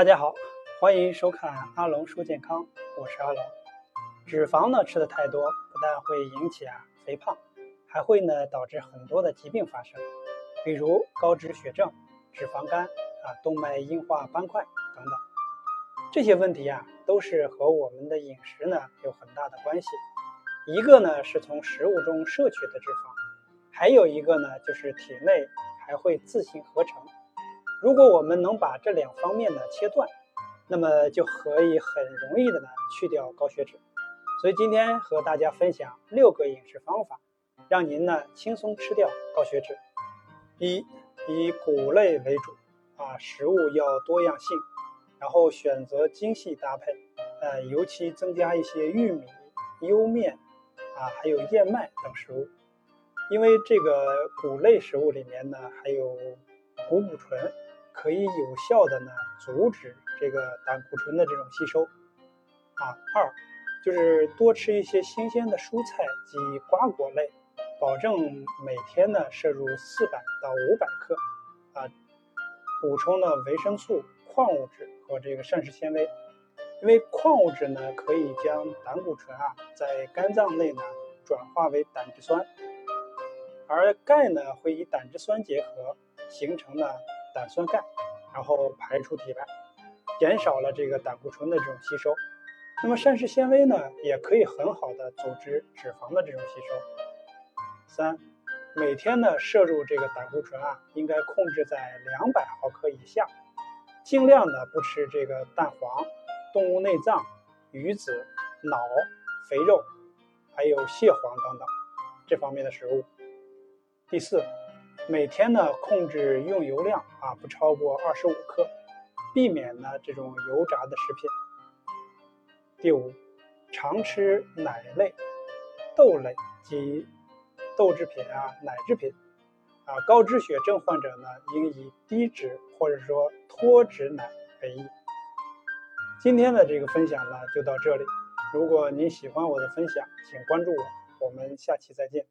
大家好，欢迎收看阿龙说健康，我是阿龙。脂肪呢吃的太多，不但会引起啊肥胖，还会呢导致很多的疾病发生，比如高脂血症、脂肪肝啊、动脉硬化斑块等等。这些问题啊都是和我们的饮食呢有很大的关系。一个呢是从食物中摄取的脂肪，还有一个呢就是体内还会自行合成。如果我们能把这两方面呢切断，那么就可以很容易的呢去掉高血脂。所以今天和大家分享六个饮食方法，让您呢轻松吃掉高血脂。一、以谷类为主啊，食物要多样性，然后选择精细搭配，呃，尤其增加一些玉米、莜面啊，还有燕麦等食物，因为这个谷类食物里面呢还有谷固醇。可以有效的呢阻止这个胆固醇的这种吸收啊。二就是多吃一些新鲜的蔬菜及瓜果类，保证每天呢摄入四百到五百克啊，补充呢维生素、矿物质和这个膳食纤维。因为矿物质呢可以将胆固醇啊在肝脏内呢转化为胆汁酸，而钙呢会与胆汁酸结合形成呢。胆酸钙，然后排出体外，减少了这个胆固醇的这种吸收。那么膳食纤维呢，也可以很好的组织脂肪的这种吸收。三，每天呢摄入这个胆固醇啊，应该控制在两百毫克以下，尽量呢不吃这个蛋黄、动物内脏、鱼子、脑、肥肉，还有蟹黄等等这方面的食物。第四。每天呢，控制用油量啊，不超过二十五克，避免呢这种油炸的食品。第五，常吃奶类、豆类及豆制品啊、奶制品啊。高脂血症患者呢，应以低脂或者说脱脂奶为宜。今天的这个分享呢，就到这里。如果您喜欢我的分享，请关注我，我们下期再见。